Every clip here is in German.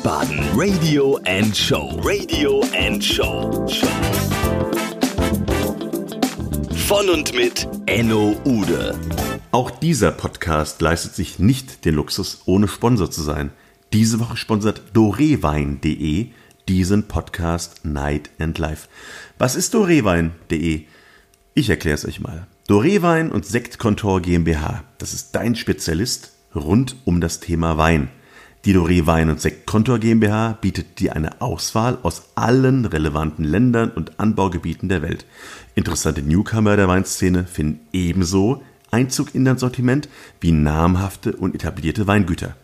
Wiesbaden Radio and Show. Radio and Show. Von und mit Enno Ude. Auch dieser Podcast leistet sich nicht den Luxus, ohne Sponsor zu sein. Diese Woche sponsert dorewein.de diesen Podcast Night and Life. Was ist dorewein.de? Ich erkläre es euch mal. Dorewein und Sektkontor GmbH, das ist dein Spezialist rund um das Thema Wein. Die Doré Wein und Sektkontor GmbH bietet dir eine Auswahl aus allen relevanten Ländern und Anbaugebieten der Welt. Interessante Newcomer der Weinszene finden ebenso Einzug in dein Sortiment wie namhafte und etablierte Weingüter.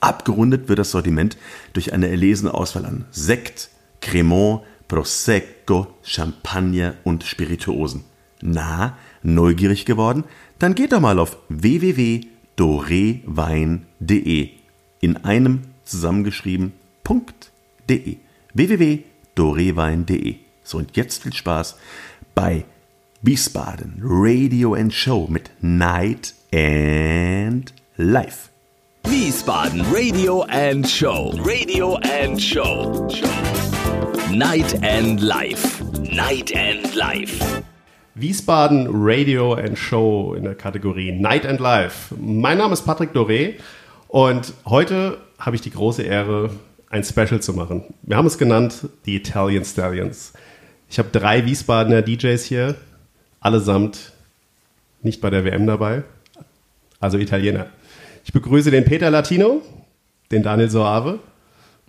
Abgerundet wird das Sortiment durch eine erlesene Auswahl an Sekt, Cremant, Prosecco, Champagner und Spirituosen. Na, neugierig geworden? Dann geht doch mal auf www.dorewein.de in einem zusammengeschrieben .de www.dorewein.de So und jetzt viel Spaß bei Wiesbaden Radio and Show mit Night and Life. Wiesbaden Radio and Show. Radio and Show. Night and Life. Night and Life. Wiesbaden Radio and Show in der Kategorie Night and Life. Mein Name ist Patrick Doré und heute habe ich die große Ehre, ein Special zu machen. Wir haben es genannt die Italian Stallions. Ich habe drei Wiesbadener DJs hier, allesamt nicht bei der WM dabei, also Italiener. Ich begrüße den Peter Latino, den Daniel Soave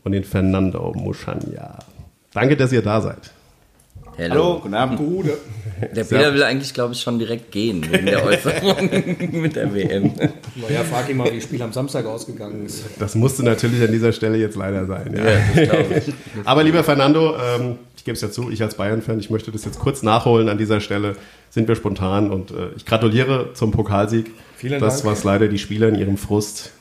und den Fernando Muschania. Danke, dass ihr da seid. Hello. Hallo, guten Abend. Gute. Der Peter will eigentlich, glaube ich, schon direkt gehen wegen der Äußerung mit der WM. Naja, frag ihn mal, wie das Spiel am Samstag ausgegangen ist. Das musste natürlich an dieser Stelle jetzt leider sein. Ja. Ja, das ich. Aber lieber Fernando, ähm, ich gebe es ja zu, ich als Bayern-Fan, ich möchte das jetzt kurz nachholen an dieser Stelle. Sind wir spontan und äh, ich gratuliere zum Pokalsieg. Vielen das, Dank. was leider die Spieler in ihrem Frust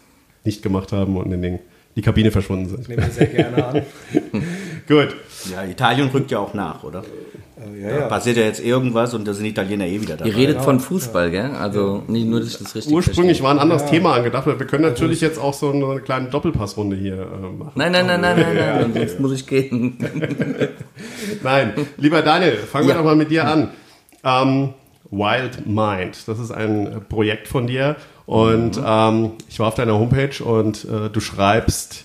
nicht gemacht haben und in den, die Kabine verschwunden sind. Nehmen wir sehr gerne an. Gut. Ja, Italien rückt ja auch nach, oder? Äh, Da ja, ja. passiert ja jetzt irgendwas und da sind Italiener eh wieder dabei. Ihr redet von Fußball, gell? Also nicht nur, dass ich das richtig Ursprünglich verstehe. war ein anderes Thema angedacht, aber wir können natürlich jetzt auch so eine kleine Doppelpassrunde hier äh, machen. Nein, nein, nein, nein, nein, nein, sonst muss ich gehen. Nein, lieber Daniel, fangen wir Ja. doch mal mit dir an. Ähm, Wild Mind, das ist ein Projekt von dir und ähm, ich war auf deiner Homepage und äh, du schreibst,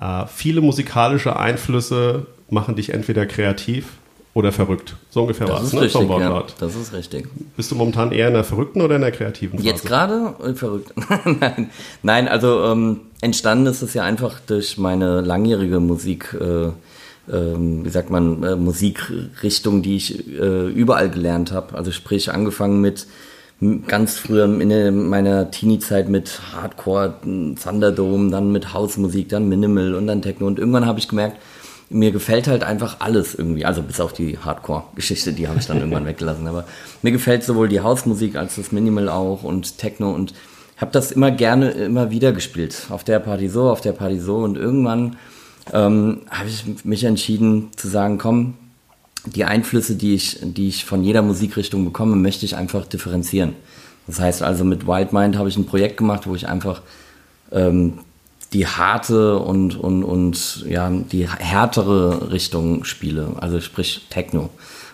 äh, viele musikalische Einflüsse machen dich entweder kreativ oder verrückt. So ungefähr war Das es, ne? richtig, Vom ja. Das ist richtig. Bist du momentan eher in der verrückten oder in der kreativen Phase? Jetzt gerade? Äh, Verrückt. Nein. Nein, also ähm, entstanden ist es ja einfach durch meine langjährige Musik, äh, ähm, wie sagt man, äh, Musikrichtung, die ich äh, überall gelernt habe. Also sprich, angefangen mit ganz früher in meiner Teenie-Zeit mit Hardcore, Thunderdome, dann mit Hausmusik, dann Minimal und dann Techno. Und irgendwann habe ich gemerkt, mir gefällt halt einfach alles irgendwie, also bis auf die Hardcore-Geschichte, die habe ich dann irgendwann weggelassen. Aber mir gefällt sowohl die Hausmusik als das Minimal auch und Techno und habe das immer gerne immer wieder gespielt. Auf der Party so, auf der Party so und irgendwann ähm, habe ich mich entschieden zu sagen, komm, die Einflüsse, die ich, die ich von jeder Musikrichtung bekomme, möchte ich einfach differenzieren. Das heißt also mit Wild Mind habe ich ein Projekt gemacht, wo ich einfach ähm, die harte und, und, und ja, die härtere Richtung spiele, also sprich Techno.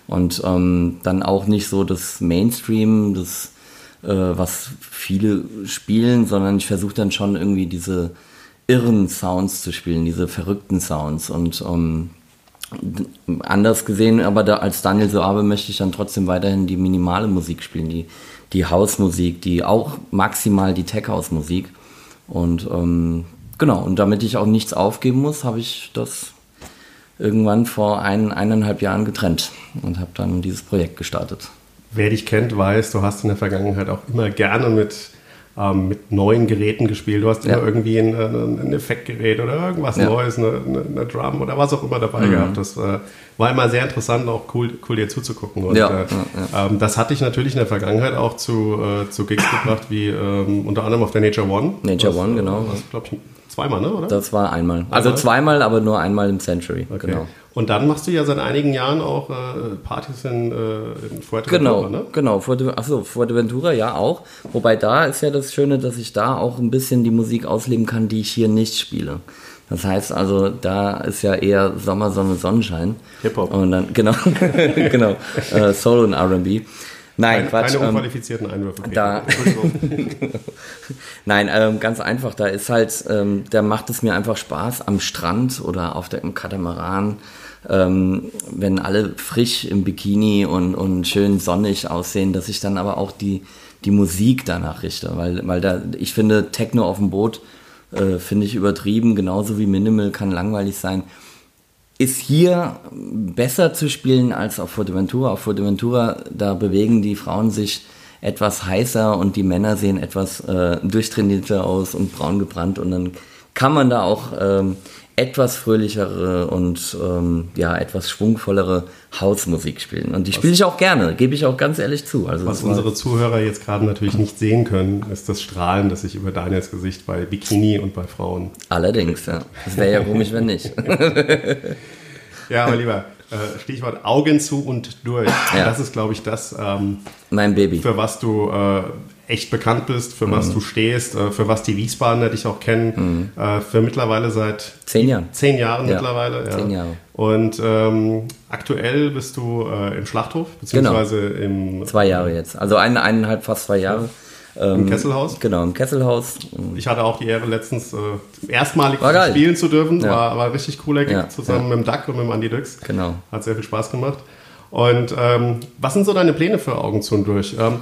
Und ähm, dann auch nicht so das Mainstream, das, äh, was viele spielen, sondern ich versuche dann schon irgendwie diese irren Sounds zu spielen, diese verrückten Sounds. Und ähm, anders gesehen, aber da, als Daniel Soabe möchte ich dann trotzdem weiterhin die minimale Musik spielen, die, die Hausmusik, die auch maximal die Tech-House-Musik. Und ähm, genau, und damit ich auch nichts aufgeben muss, habe ich das irgendwann vor ein, eineinhalb Jahren getrennt und habe dann dieses Projekt gestartet. Wer dich kennt, weiß, du hast in der Vergangenheit auch immer gerne mit, ähm, mit neuen Geräten gespielt. Du hast Ja. immer irgendwie ein, ein, ein Effektgerät oder irgendwas Ja. Neues, eine, eine, Drum oder was auch immer dabei gehabt. Das äh, war immer sehr interessant, auch cool, cool dir zuzugucken. Und, Ja, äh, Ähm, das hatte ich natürlich in der Vergangenheit auch zu, äh, zu Gigs gebracht, wie ähm, unter anderem auf der Nature One. Nature Was, One, äh, genau. Was, glaube ich, zweimal, ne? oder? Das war einmal. Also Einmal? zweimal, aber nur einmal im Century. Okay. Genau. Und dann machst du ja seit einigen Jahren auch äh, Partys in, äh, in Fuerteventura, Genau, ne? genau. Fuerte, achso, Fuerteventura ja auch. Wobei da ist ja das Schöne, dass ich da auch ein bisschen die Musik ausleben kann, die ich hier nicht spiele. Das heißt also, da ist ja eher Sommer, Sonne, Sonnenschein. Hip-Hop. Und dann, genau, genau, äh, Soul und R&B. Nein, Keine, Quatsch. keine ähm, unqualifizierten Einwürfe. Peter. da-. Nein, ähm, ganz einfach. Da ist halt, ähm, da macht es mir einfach Spaß am Strand oder auf der, im Katamaran, ähm, wenn alle frisch im Bikini und, und schön sonnig aussehen, dass ich dann aber auch die, die Musik danach richte. Weil, weil da, ich finde, Techno auf dem Boot äh, finde ich übertrieben, genauso wie Minimal kann langweilig sein ist hier besser zu spielen als auf Fuerteventura. Auf Fuerteventura, da bewegen die Frauen sich etwas heißer und die Männer sehen etwas äh, durchtrainierter aus und braun gebrannt und dann kann man da auch ähm, etwas fröhlichere und ähm, ja etwas schwungvollere Hausmusik spielen und die spiele ich auch gerne, gebe ich auch ganz ehrlich zu. Also Was unsere Zuhörer jetzt gerade natürlich nicht sehen können, ist das Strahlen, das sich über Daniels Gesicht bei Bikini und bei Frauen. allerdings, ja, das wäre ja komisch, wenn nicht. Ja, aber lieber, äh, Stichwort Augen zu und durch. Ja. Das ist, glaube ich, das, ähm, mein Baby. für was du äh, echt bekannt bist, für was du stehst, äh, für was die Wiesbadener dich auch kennen, äh, für mittlerweile seit Zehn Jahren. zehn Jahren Ja, mittlerweile. Ja. zehn Jahre. Und ähm, aktuell bist du äh, im Schlachthof, beziehungsweise im, Zwei Jahre jetzt, also ein, eineinhalb, fast zwei Jahre. im Kesselhaus. Genau, im Kesselhaus. Ich hatte auch die Ehre, letztens äh, erstmalig spielen zu dürfen. Ja. War, war richtig cooler Gig, Ja, zusammen mit dem Duck und mit dem Andy Dux. Genau. Hat sehr viel Spaß gemacht. Und ähm, was sind so deine Pläne für Augen zu und durch? Ähm,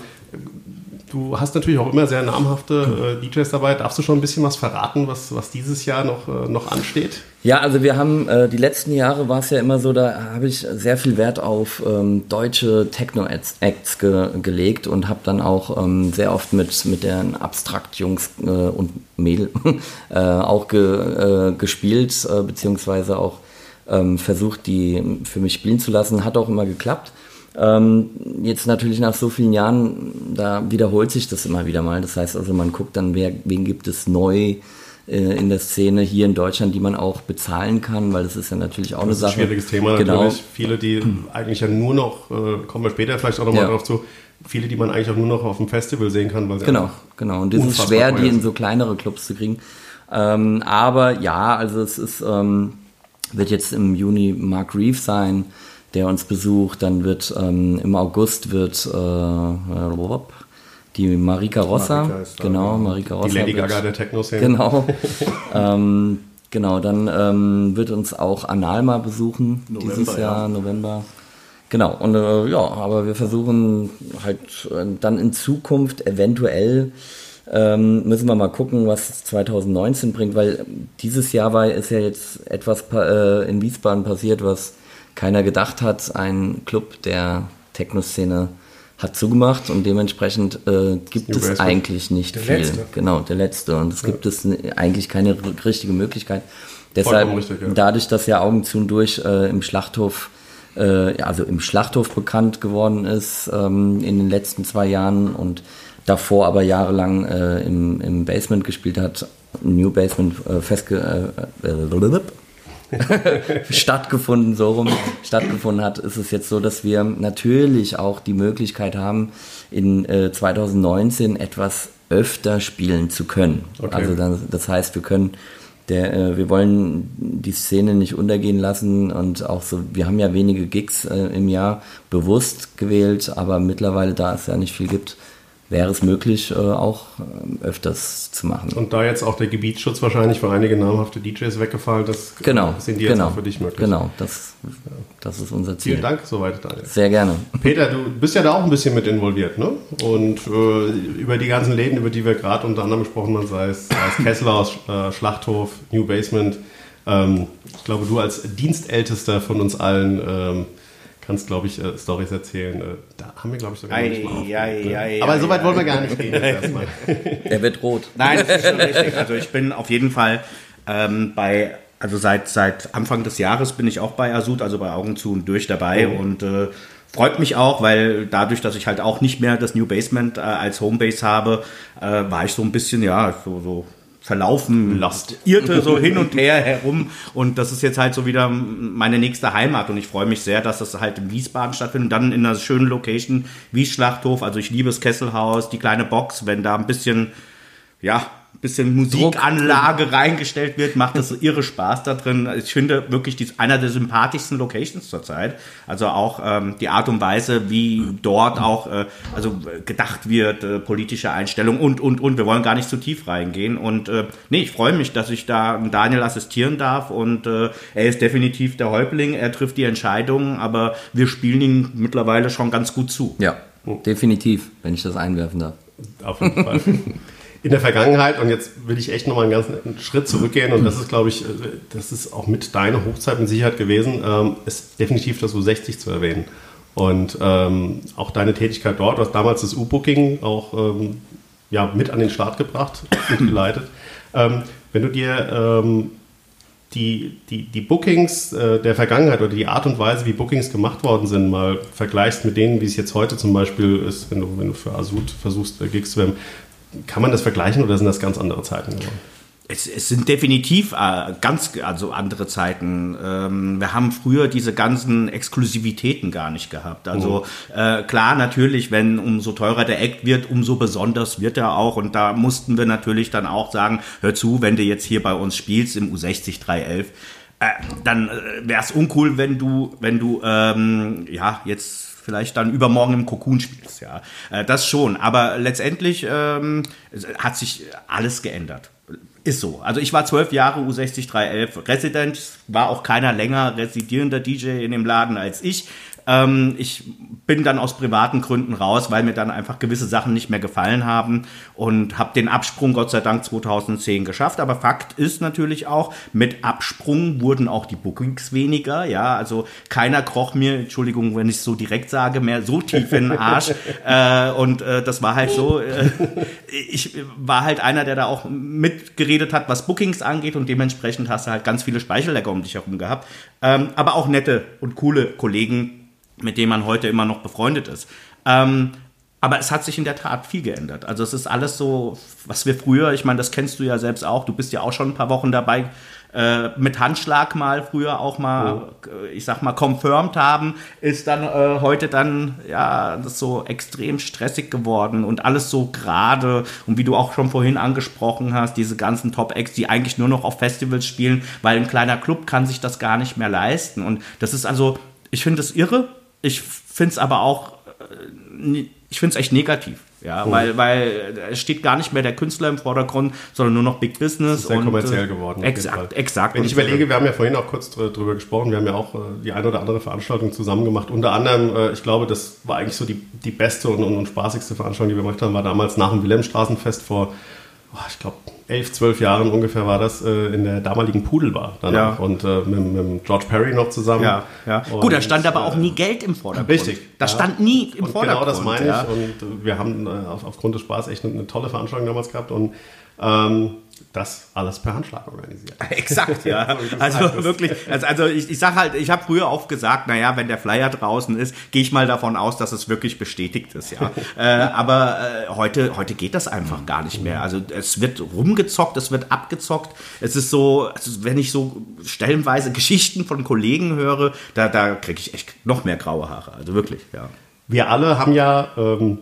du hast natürlich auch immer sehr namhafte äh, DJs dabei. Darfst du schon ein bisschen was verraten, was, was dieses Jahr noch, äh, noch ansteht? Ja, also wir haben äh, die letzten Jahre war es ja immer so, da habe ich sehr viel Wert auf ähm, deutsche Techno-Acts ge gelegt und habe dann auch ähm, sehr oft mit, mit den Abstrakt-Jungs äh, und Mädel äh, auch ge, äh, gespielt, beziehungsweise auch ähm, versucht, die für mich spielen zu lassen. Hat auch immer geklappt. Ähm, jetzt natürlich nach so vielen Jahren, da wiederholt sich das immer wieder mal. Das heißt also, man guckt dann, wer, wen gibt es neu äh, in der Szene hier in Deutschland, die man auch bezahlen kann, weil das ist ja natürlich auch eine Das ist ein Sache. schwieriges Thema genau. natürlich. Viele, die eigentlich ja nur noch, äh, kommen wir später vielleicht auch nochmal Ja. drauf zu, viele, die man eigentlich auch nur noch auf dem Festival sehen kann. Weil sie Genau, genau. Und es ist schwer, die in so kleinere Clubs zu kriegen. Ähm, aber ja, also es ist, ähm, wird jetzt im Juni Mark Reeve sein, der uns besucht. Dann wird ähm, im August wird äh, die Marika Rossa, Marika genau, genau. Marika Rossa. Die Lady wird- Gaga der Techno-Szene. Genau. ähm, genau, dann ähm, wird uns auch Analma besuchen November, dieses Jahr, ja. November. Genau, und äh, ja, aber wir versuchen halt äh, dann in Zukunft eventuell ähm, müssen wir mal gucken, was 2019 bringt, weil dieses Jahr war, ist ja jetzt etwas äh, in Wiesbaden passiert, was keiner gedacht hat. Ein Club der Techno-Szene hat zugemacht und dementsprechend äh, gibt es eigentlich nicht Der viel. letzte. Genau, der letzte. Und es gibt es eigentlich keine richtige Möglichkeit. Deshalb, richtig, ja. dadurch, dass ja Augen zu und durch äh, im Schlachthof, äh, ja, also im Schlachthof bekannt geworden ist ähm, in den letzten zwei Jahren und davor aber jahrelang äh, im, im Basement gespielt hat, New Basement äh, festge äh, stattgefunden, so rum stattgefunden hat, ist es jetzt so, dass wir natürlich auch die Möglichkeit haben, in äh, 2019 etwas öfter spielen zu können. Okay. Also dann, das heißt, wir können der, äh, wir wollen die Szene nicht untergehen lassen und auch so, wir haben ja wenige Gigs äh, im Jahr bewusst gewählt, aber mittlerweile, da es ja nicht viel gibt, wäre es möglich, äh, auch äh, öfters zu machen. Und da jetzt auch der Gebietsschutz wahrscheinlich für einige namhafte DJs weggefallen, das Genau, sind die jetzt genau, auch für dich möglich. Genau, das, das ist unser Ziel. Vielen Dank, soweit, Daniel. Sehr gerne. Peter, du bist ja da auch ein bisschen mit involviert, ne? Und äh, über die ganzen Läden, über die wir gerade unter anderem gesprochen haben, sei es, sei es Kesselhaus, äh, Schlachthof, New Basement. Ähm, ich glaube, du als Dienstältester von uns allen ähm, kannst, glaube ich, äh, Stories erzählen. Äh, da haben wir, glaube ich, sogar noch nicht mal Ei, ei, ei, Aber ei, so weit ei. wollen wir gar nicht gehen. erstmal. Er wird rot. Nein, das ist schon richtig. Also ich bin auf jeden Fall ähm, bei, also seit, seit Anfang des Jahres bin ich auch bei Asud, also bei Augen zu und durch dabei und äh, freut mich auch, weil dadurch, dass ich halt auch nicht mehr das New Basement äh, als Homebase habe, äh, war ich so ein bisschen, ja, so, so verlaufen, Lost. irrte so hin und her herum. Und das ist jetzt halt so wieder meine nächste Heimat. Und ich freue mich sehr, dass das halt in Wiesbaden stattfindet. Und dann in einer schönen Location wie Schlachthof, also ich liebe das Kesselhaus, die kleine Box, wenn da ein bisschen ja, bisschen Musikanlage reingestellt wird, macht das irre Spaß da drin. Ich finde wirklich, die ist einer der sympathischsten Locations zurzeit. Also auch ähm, die Art und Weise, wie dort auch äh, also äh, gedacht wird, äh, politische Einstellung und, und, und. Wir wollen gar nicht zu tief reingehen. Und äh, nee, ich freue mich, dass ich da Daniel assistieren darf und äh, er ist definitiv der Häuptling, er trifft die Entscheidungen, aber wir spielen ihn mittlerweile schon ganz gut zu. Ja, definitiv, wenn ich das einwerfen darf. Auf jeden Fall. In der Vergangenheit, und jetzt will ich echt nochmal einen ganzen Schritt zurückgehen, und das ist, glaube ich, äh, das ist auch mit deiner Hochzeit mit Sicherheit gewesen, ähm, ist definitiv das U60 zu erwähnen. Und ähm, auch deine Tätigkeit dort, du hast damals das U-Booking auch ähm, ja, mit an den Start gebracht, mitgeleitet. Ähm, wenn du dir ähm, die, die, die Bookings äh, der Vergangenheit oder die Art und Weise, wie Bookings gemacht worden sind, mal vergleichst mit denen, wie es jetzt heute zum Beispiel ist, wenn du, wenn du für Asud versuchst, äh, Gigs zu werden, kann man das vergleichen oder sind das ganz andere Zeiten geworden? Es, es sind definitiv äh, ganz also andere Zeiten. Ähm, wir haben früher diese ganzen Exklusivitäten gar nicht gehabt. Also äh, klar, natürlich, wenn umso teurer der Act wird, umso besonders wird er auch. Und da mussten wir natürlich dann auch sagen, hör zu, wenn du jetzt hier bei uns spielst im U60 311, äh, dann wäre es uncool, wenn du, wenn du ähm, ja jetzt vielleicht dann übermorgen im Cocoon spielst, ja. Äh, das schon. Aber letztendlich ähm, hat sich alles geändert. Ist so. Also ich war zwölf Jahre U60 311 Resident, war auch keiner länger residierender DJ in dem Laden als ich. Ähm, ich bin dann aus privaten Gründen raus, weil mir dann einfach gewisse Sachen nicht mehr gefallen haben und habe den Absprung Gott sei Dank 2010 geschafft. Aber Fakt ist natürlich auch, mit Absprung wurden auch die Bookings weniger. Ja, also keiner kroch mir, Entschuldigung, wenn ich es so direkt sage, mehr so tief in den Arsch. äh, und äh, das war halt so. Äh, ich war halt einer, der da auch mitgeredet hat, was Bookings angeht und dementsprechend hast du halt ganz viele Speichellecker um dich herum gehabt. Ähm, aber auch nette und coole Kollegen, mit denen man heute immer noch befreundet ist. Ähm, aber es hat sich in der Tat viel geändert. Also es ist alles so, was wir früher, ich meine, das kennst du ja selbst auch, du bist ja auch schon ein paar Wochen dabei, äh, mit Handschlag mal früher auch mal, äh, ich sag mal, confirmed haben, ist dann äh, heute dann, ja, das so extrem stressig geworden und alles so gerade und wie du auch schon vorhin angesprochen hast, diese ganzen Top-Acts, die eigentlich nur noch auf Festivals spielen, weil ein kleiner Club kann sich das gar nicht mehr leisten und das ist also, ich finde es irre, ich finde es aber auch, äh, ich finde es echt negativ. Ja, Oh. weil, weil es steht gar nicht mehr der Künstler im Vordergrund, sondern nur noch Big Business. ist sehr und, kommerziell äh, geworden. Exakt, exakt. Wenn ich äh, überlege, wir haben ja vorhin auch kurz dr- drüber gesprochen, wir haben ja auch äh, die eine oder andere Veranstaltung zusammen gemacht. Unter anderem, äh, ich glaube, das war eigentlich so die, die beste und, und, und spaßigste Veranstaltung, die wir gemacht haben, war damals nach dem Wilhelmstraßenfest vor, ich glaube, elf, zwölf Jahren ungefähr war das, äh, in der damaligen Pudelbar danach. Ja. Und äh, mit, mit George Perry noch zusammen. Ja, ja. Und, Gut, da stand aber äh, auch nie Geld im Vordergrund. Richtig. Da Ja. stand nie im und Vordergrund. Genau das meine ich. ja. Und wir haben äh, auf, aufgrund des Spaß echt eine, eine tolle Veranstaltung damals gehabt und ähm, das alles per Handschlag organisiert. Exakt, ja. Also wirklich, also, also ich, ich sag halt, ich habe früher oft gesagt, naja, wenn der Flyer draußen ist, gehe ich mal davon aus, dass es wirklich bestätigt ist, ja. äh, aber äh, heute, heute geht das einfach gar nicht mehr. Also es wird rumgezockt, es wird abgezockt. Es ist so, also wenn ich so stellenweise Geschichten von Kollegen höre, da, da kriege ich echt noch mehr graue Haare. Also wirklich, ja. Wir alle haben ja ähm,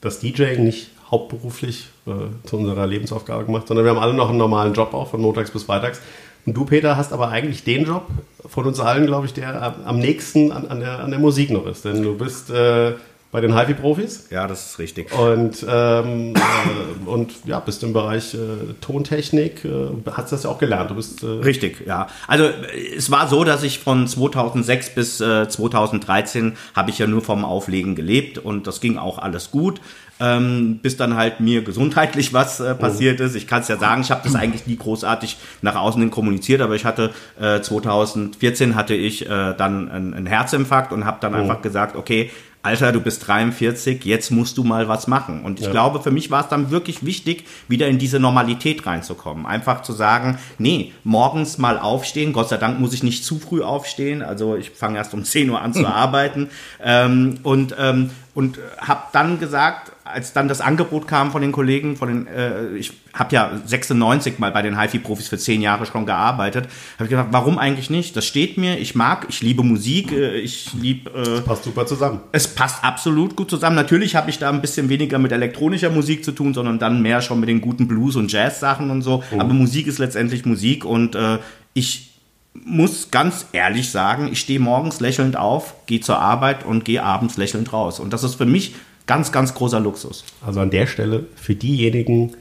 das DJing nicht hauptberuflich äh, zu unserer Lebensaufgabe gemacht, sondern wir haben alle noch einen normalen Job auch von montags bis freitags. Und du, Peter, hast aber eigentlich den Job von uns allen, glaube ich, der am, nächsten an, an, der, an der Musik noch ist. Denn du bist äh, bei den HiFi-Profis Ja, das ist richtig. und, ähm, äh, und ja, bist im Bereich äh, Tontechnik, äh, hast das ja auch gelernt. Du bist äh, Richtig, ja. Also äh, es war so, dass ich von 2006 bis äh, 2013 habe ich ja nur vom Auflegen gelebt und das ging auch alles gut. Ähm, bis dann halt mir gesundheitlich was äh, passiert ist. Ich kann es ja sagen, ich habe das eigentlich nie großartig nach außen hin kommuniziert, aber ich hatte äh, 2014 hatte ich äh, dann einen, einen Herzinfarkt und habe dann einfach gesagt, okay, Alter, du bist 43, jetzt musst du mal was machen. Und ich glaube, für mich war es dann wirklich wichtig, wieder in diese Normalität reinzukommen. Einfach zu sagen, nee, morgens mal aufstehen. Gott sei Dank muss ich nicht zu früh aufstehen. Also ich fange erst um 10 Uhr an zu arbeiten. Ähm, und ähm, und habe dann gesagt, als dann das Angebot kam von den Kollegen, von den, äh, ich habe ja 96 mal bei den HiFi-Profis für zehn Jahre schon gearbeitet, habe ich gesagt, warum eigentlich nicht? Das steht mir, ich mag, ich liebe Musik, äh, ich liebe... Äh, Passt super zusammen. es passt absolut gut zusammen. Natürlich habe ich da ein bisschen weniger mit elektronischer Musik zu tun, sondern dann mehr schon mit den guten Blues- und Jazz-Sachen und so. Aber Musik ist letztendlich Musik und äh, ich muss ganz ehrlich sagen, ich stehe morgens lächelnd auf, gehe zur Arbeit und gehe abends lächelnd raus. Und das ist für mich ganz, ganz großer Luxus. Also an der Stelle für diejenigen,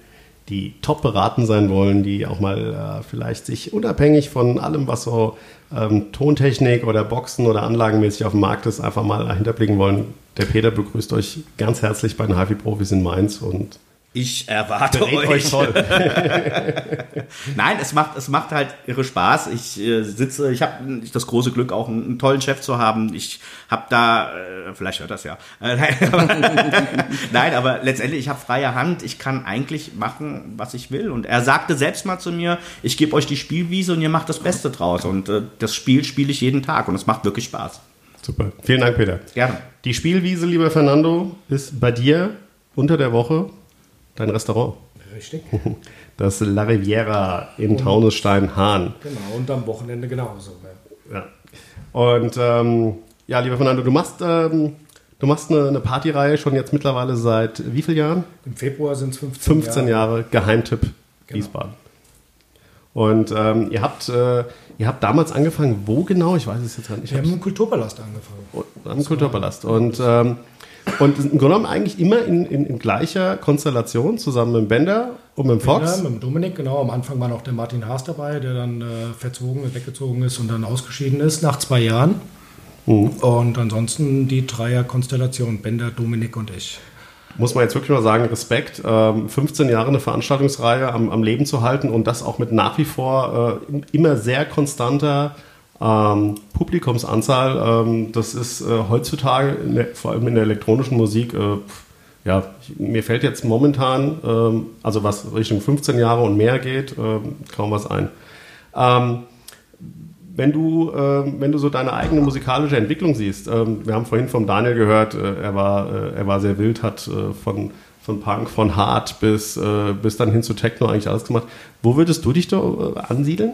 die top beraten sein wollen, die auch mal äh, vielleicht sich unabhängig von allem, was so ähm, Tontechnik oder Boxen oder anlagenmäßig auf dem Markt ist, einfach mal hinterblicken wollen. Der Peter begrüßt euch ganz herzlich bei den HiFi-Profis in Mainz und Ich erwarte berät euch voll. Nein, es macht, es macht halt irre Spaß. Ich äh, sitze, ich habe das große Glück, auch einen, einen tollen Chef zu haben. Ich habe da, äh, vielleicht hört das ja. Äh, nein, aber, nein, aber letztendlich, ich habe freie Hand. Ich kann eigentlich machen, was ich will. Und er sagte selbst mal zu mir, ich gebe euch die Spielwiese und ihr macht das Beste draus. Und äh, das Spiel spiele ich jeden Tag und es macht wirklich Spaß. Super. Vielen Dank, Peter. Gerne. Die Spielwiese, lieber Fernando, ist bei dir unter der Woche dein Restaurant. Richtig. Das La Riviera in Taunusstein-Hahn. Genau, und am Wochenende genauso. Ja. Ja. Und ähm, ja, lieber Fernando, du machst, ähm, du machst eine, eine Partyreihe schon jetzt mittlerweile seit wie vielen Jahren? Im Februar sind es 15, 15 Jahre Geheimtipp Wiesbaden. Und ähm, ihr, habt, äh, ihr habt damals angefangen, wo genau? Ich weiß es jetzt gar nicht. Wir haben im Kulturpalast angefangen. am Kulturpalast. Und, ähm, und im Grunde genommen eigentlich immer in, in, in gleicher Konstellation, zusammen mit Bender und mit dem Fox. Ja, mit dem Dominik, genau. Am Anfang war noch der Martin Haas dabei, der dann äh, verzogen, weggezogen ist und dann ausgeschieden ist nach zwei Jahren. Mhm. Und ansonsten die Dreier-Konstellation, Bender, Dominik und ich. muss man jetzt wirklich mal sagen, Respekt, ähm, 15 Jahre eine Veranstaltungsreihe am, am Leben zu halten und das auch mit nach wie vor äh, immer sehr konstanter ähm, Publikumsanzahl. Ähm, das ist äh, heutzutage, der, vor allem in der elektronischen Musik, äh, ja, ich, mir fällt jetzt momentan, ähm, also was Richtung 15 Jahre und mehr geht, ähm, kaum was ein. Ähm, wenn du, ähm, wenn du so deine eigene musikalische Entwicklung siehst, ähm, wir haben vorhin vom Daniel gehört, äh, er, war, äh, er war sehr wild, hat äh, von, von Punk, von Hard bis, äh, bis dann hin zu Techno eigentlich alles gemacht. Wo würdest du dich da äh, ansiedeln?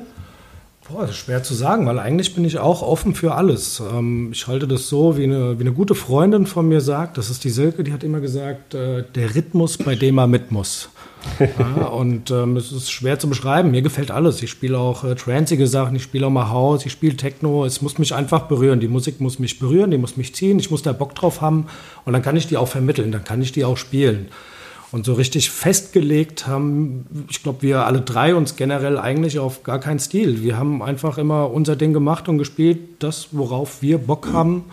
Boah, das ist schwer zu sagen, weil eigentlich bin ich auch offen für alles. Ähm, ich halte das so, wie eine, wie eine gute Freundin von mir sagt, das ist die Silke, die hat immer gesagt, äh, der Rhythmus, bei dem er mit muss. ja, und ähm, es ist schwer zu beschreiben. Mir gefällt alles. Ich spiele auch äh, tranzige Sachen, ich spiele auch mal House, ich spiele Techno. Es muss mich einfach berühren. Die Musik muss mich berühren, die muss mich ziehen. Ich muss da Bock drauf haben und dann kann ich die auch vermitteln, dann kann ich die auch spielen. Und so richtig festgelegt haben, ich glaube, wir alle drei uns generell eigentlich auf gar keinen Stil. Wir haben einfach immer unser Ding gemacht und gespielt, das, worauf wir Bock haben.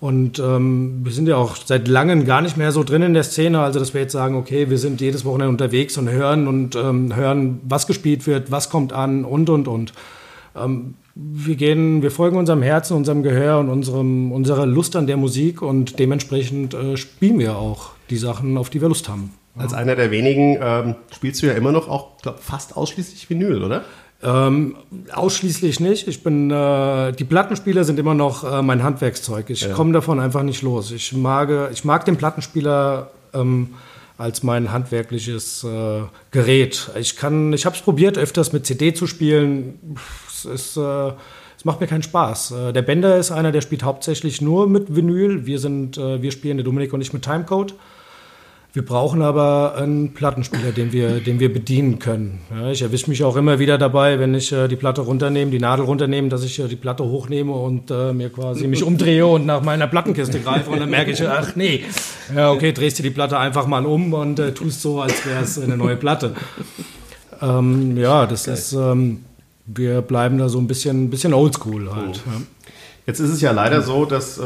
Und ähm, wir sind ja auch seit langem gar nicht mehr so drin in der Szene, also dass wir jetzt sagen, okay, wir sind jedes Wochenende unterwegs und hören und ähm, hören, was gespielt wird, was kommt an und und und. Ähm, wir gehen, wir folgen unserem Herzen, unserem Gehör und unserem, unserer Lust an der Musik und dementsprechend äh, spielen wir auch die Sachen, auf die wir Lust haben. Als einer der wenigen ähm, spielst du ja immer noch auch, glaub, fast ausschließlich Vinyl, oder? Ähm, ausschließlich nicht. Ich bin, äh, die Plattenspieler sind immer noch äh, mein Handwerkszeug. Ich komme davon einfach nicht los. Ich mag, ich mag den Plattenspieler ähm, als mein handwerkliches äh, Gerät. Ich kann, ich habe es probiert, öfters mit CD zu spielen. Es ist, äh, es macht mir keinen Spaß. Äh, der Bender ist einer, der spielt hauptsächlich nur mit Vinyl. Wir sind, äh, wir spielen, der Dominik und ich mit Timecode. Wir brauchen aber einen Plattenspieler, den wir, den wir bedienen können. Ja, ich erwische mich auch immer wieder dabei, wenn ich äh, die Platte runternehme, die Nadel runternehme, dass ich äh, die Platte hochnehme und äh, mir quasi mich umdrehe und nach meiner Plattenkiste greife und dann merke ich, ach nee, ja okay, drehst du die Platte einfach mal um und äh, tust so, als wäre es eine neue Platte. Ähm, ja, das ist, ähm, wir bleiben da so ein bisschen, bisschen oldschool halt. Ja. Jetzt ist es ja leider so, dass äh,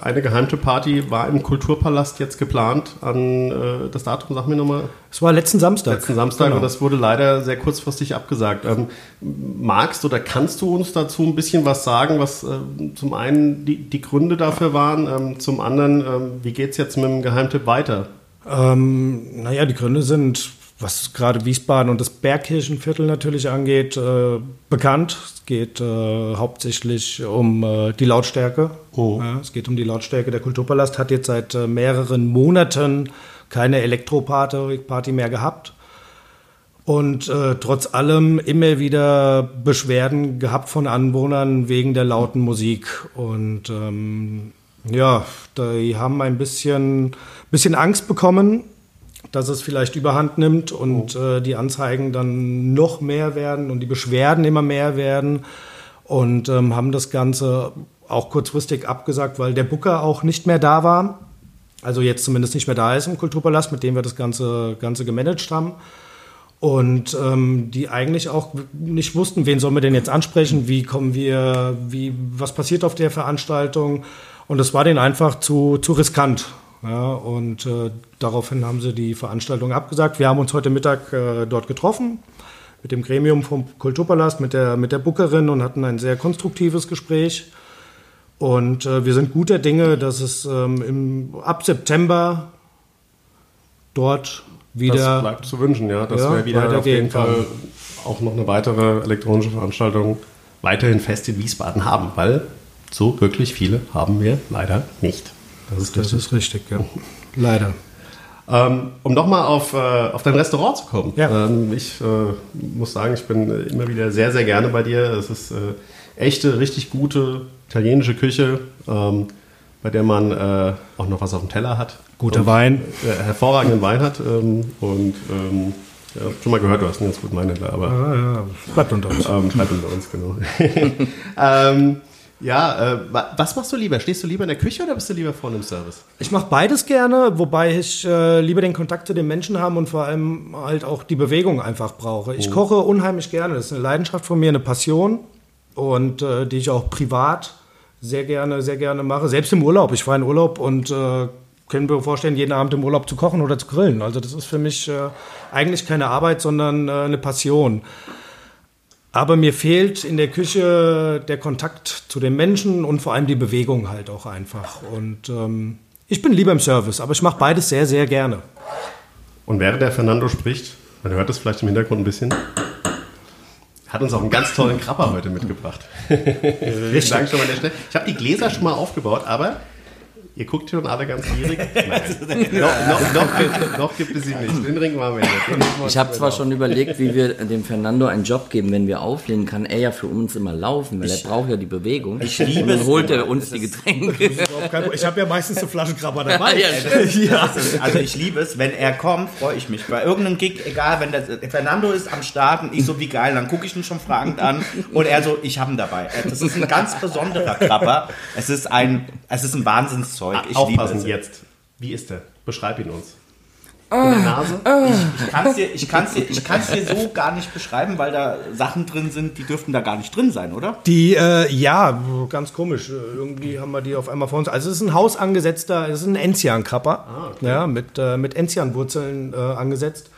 eine Geheimtipp-Party war im Kulturpalast jetzt geplant an äh, das Datum, sag mir nochmal. Es war letzten Samstag. Letzten Samstag Genau. und das wurde leider sehr kurzfristig abgesagt. Ähm, magst oder kannst du uns dazu ein bisschen was sagen, was äh, zum einen die, die Gründe dafür waren, ähm, zum anderen, ähm, wie geht es jetzt mit dem Geheimtipp weiter? Ähm, naja, die Gründe sind was gerade Wiesbaden und das Bergkirchenviertel natürlich angeht, äh, bekannt. Es geht äh, hauptsächlich um äh, die Lautstärke. Oh. Ja, es geht um die Lautstärke. Der Kulturpalast hat jetzt seit äh, mehreren Monaten keine Elektroparty Party mehr gehabt. Und äh, trotz allem immer wieder Beschwerden gehabt von Anwohnern wegen der lauten Musik. Und ähm, ja, die haben ein bisschen, bisschen Angst bekommen, dass es vielleicht überhand nimmt und äh, die Anzeigen dann noch mehr werden und die Beschwerden immer mehr werden. Und ähm, haben das Ganze auch kurzfristig abgesagt, weil der Booker auch nicht mehr da war. Also jetzt zumindest nicht mehr da ist im Kulturpalast, mit dem wir das Ganze, Ganze gemanagt haben. Und ähm, die eigentlich auch nicht wussten, wen sollen wir denn jetzt ansprechen, wie kommen wir, wie, was passiert auf der Veranstaltung. Und es war denen einfach zu, zu riskant. Ja, und äh, daraufhin haben sie die Veranstaltung abgesagt. Wir haben uns heute Mittag äh, dort getroffen mit dem Gremium vom Kulturpalast, mit der, mit der Bookerin und hatten ein sehr konstruktives Gespräch. Und äh, wir sind guter Dinge, dass es ähm, im, ab September dort wieder. Das bleibt zu wünschen, ja, dass Ja, wir wieder auf jeden Fall auch noch eine weitere elektronische Veranstaltung weiterhin fest in Wiesbaden haben, weil so wirklich viele haben wir leider nicht. Das ist Das richtig. ist richtig, ja. Leider. Ähm, um nochmal auf, äh, auf dein Restaurant zu kommen. Ja. Ähm, ich äh, muss sagen, ich bin äh, immer wieder sehr, sehr gerne bei dir. Es ist äh, echte, richtig gute italienische Küche, ähm, bei der man äh, auch noch was auf dem Teller hat. Guter Und, Wein. Äh, hervorragenden Wein hat. Ähm, und ähm, ja, schon mal gehört, du hast einen ganz guten Weinhändler, aber Ja, ja, bleibt unter uns. ähm, bleibt unter uns, genau. ja, äh, wa- was machst du lieber? Stehst du lieber in der Küche oder bist du lieber vorne im Service? Ich mache beides gerne, wobei ich äh, lieber den Kontakt zu den Menschen haben und vor allem halt auch die Bewegung einfach brauche. Ich koche unheimlich gerne. Das ist eine Leidenschaft von mir, eine Passion und äh, die ich auch privat sehr gerne, sehr gerne mache. Selbst im Urlaub. Ich fahre in Urlaub und äh, können mir vorstellen, jeden Abend im Urlaub zu kochen oder zu grillen. Also das ist für mich äh, eigentlich keine Arbeit, sondern äh, eine Passion. Aber mir fehlt in der Küche der Kontakt zu den Menschen und vor allem die Bewegung halt auch einfach. Und ähm, ich bin lieber im Service, aber ich mache beides sehr, sehr gerne. Und während der Fernando spricht, man hört es vielleicht im Hintergrund ein bisschen, hat uns auch einen ganz tollen Krabber heute mitgebracht. Stelle. Ich habe die Gläser schon mal aufgebaut, aber ihr guckt schon alle ganz gierig. Nein. noch, noch, noch, gibt, noch gibt es sie nicht. Den Ring machen wir nicht. Ich habe zwar mit schon überlegt, wie wir dem Fernando einen Job geben, wenn wir auflegen, kann er ja für uns immer laufen, weil er braucht ja die Bewegung. Ich liebe Und dann holt er uns die Getränke. Ich habe ja meistens eine Flaschenkrabber dabei. Ja, Ja. Also ich liebe es, wenn er kommt, freue ich mich. Bei irgendeinem Gig, egal, wenn der Fernando ist am Start und ich so wie geil, dann gucke ich ihn schon fragend an und er so, ich habe ihn dabei. Das ist ein ganz besonderer Krabber. Es ist ein, es ist ein Wahnsinnszeug. auf. Ich liebe Aufpassen es. jetzt. Wie ist der? Beschreib ihn uns. In der Nase? Ich kann es dir, ich kann's dir, ich kann's dir so gar nicht beschreiben, weil da Sachen drin sind, die dürften da gar nicht drin sein, oder? Die, äh, ja, ganz komisch. Äh, Irgendwie haben wir die auf einmal vor uns. Also es ist ein hausangesetzter, es ist ein Enzian-Krabber. Ja, mit, äh, mit Enzian-Wurzeln äh, angesetzt.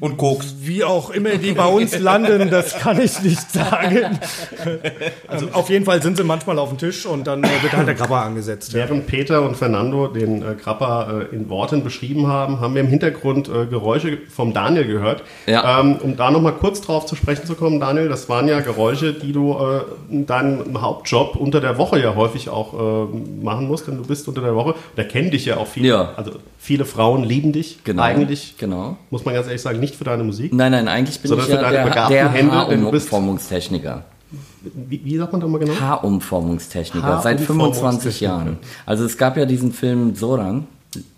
Und Koks. Wie auch immer die bei uns landen, das kann ich nicht sagen. Also auf jeden Fall sind sie manchmal auf dem Tisch und dann äh, wird halt der Krabber angesetzt. Während Peter und Fernando den äh, Krabber äh, in Worten beschrieben haben, haben wir im Hintergrund äh, Geräusche vom Daniel gehört. Ja. Ähm, um da nochmal kurz drauf zu sprechen zu kommen, Daniel, das waren ja Geräusche, die du äh, in deinem Hauptjob unter der Woche ja häufig auch äh, machen musst, denn du bist unter der Woche, da kennen dich ja auch viele, Ja. also viele Frauen lieben dich Genau. eigentlich, Genau. muss man ganz ehrlich sagen, nicht für deine Musik. Nein, nein, eigentlich bin ich ja der, der Haarumformungstechniker. Wie, wie sagt man da mal genau? Haarumformungstechniker, seit 25 Jahren. Also es gab ja diesen Film Soran.